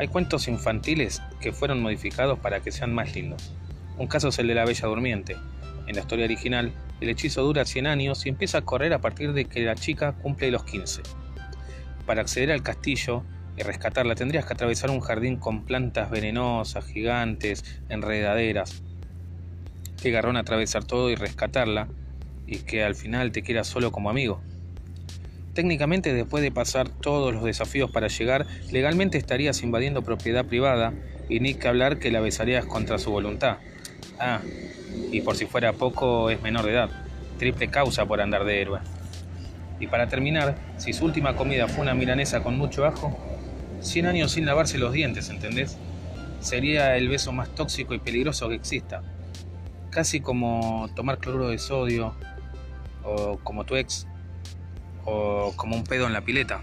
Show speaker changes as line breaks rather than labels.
Hay cuentos infantiles que fueron modificados para que sean más lindos. Un caso es el de la Bella Durmiente. En la historia original, el hechizo dura 100 años y empieza a correr a partir de que la chica cumple los 15. Para acceder al castillo y rescatarla tendrías que atravesar un jardín con plantas venenosas, gigantes, enredaderas. Qué garrón atravesar todo y rescatarla y que al final te quiera solo como amigo. Técnicamente, después de pasar todos los desafíos para llegar, legalmente estarías invadiendo propiedad privada y ni que hablar que la besarías contra su voluntad. Ah, y por si fuera poco, es menor de edad. Triple causa por andar de héroe. Y para terminar, si su última comida fue una milanesa con mucho ajo, 100 años sin lavarse los dientes, ¿entendés? Sería el beso más tóxico y peligroso que exista. Casi como tomar cloruro de sodio, o como tu ex, o como un pedo en la pileta.